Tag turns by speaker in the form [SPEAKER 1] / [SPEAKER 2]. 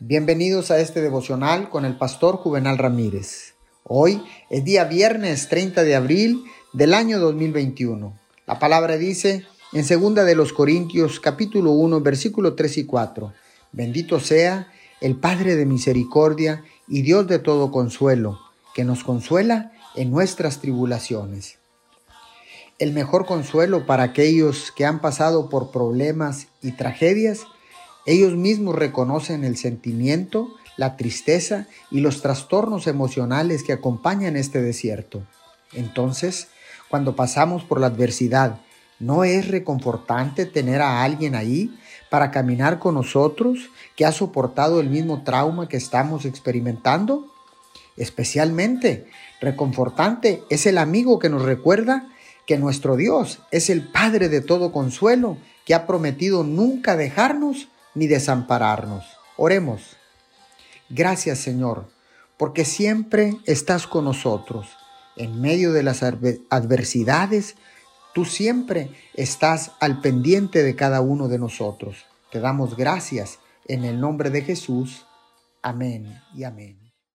[SPEAKER 1] Bienvenidos a este devocional con el pastor Juvenal Ramírez. Hoy es día viernes 30 de abril del año 2021. La palabra dice en segunda de los Corintios capítulo 1 versículo 3 y 4. Bendito sea el Padre de misericordia y Dios de todo consuelo, que nos consuela en nuestras tribulaciones. El mejor consuelo para aquellos que han pasado por problemas y tragedias ellos mismos reconocen el sentimiento, la tristeza y los trastornos emocionales que acompañan este desierto. Entonces, cuando pasamos por la adversidad, ¿no es reconfortante tener a alguien ahí para caminar con nosotros que ha soportado el mismo trauma que estamos experimentando? Especialmente, reconfortante es el amigo que nos recuerda que nuestro Dios es el Padre de todo consuelo, que ha prometido nunca dejarnos ni desampararnos. Oremos. Gracias Señor, porque siempre estás con nosotros. En medio de las adversidades, tú siempre estás al pendiente de cada uno de nosotros. Te damos gracias en el nombre de Jesús. Amén y amén.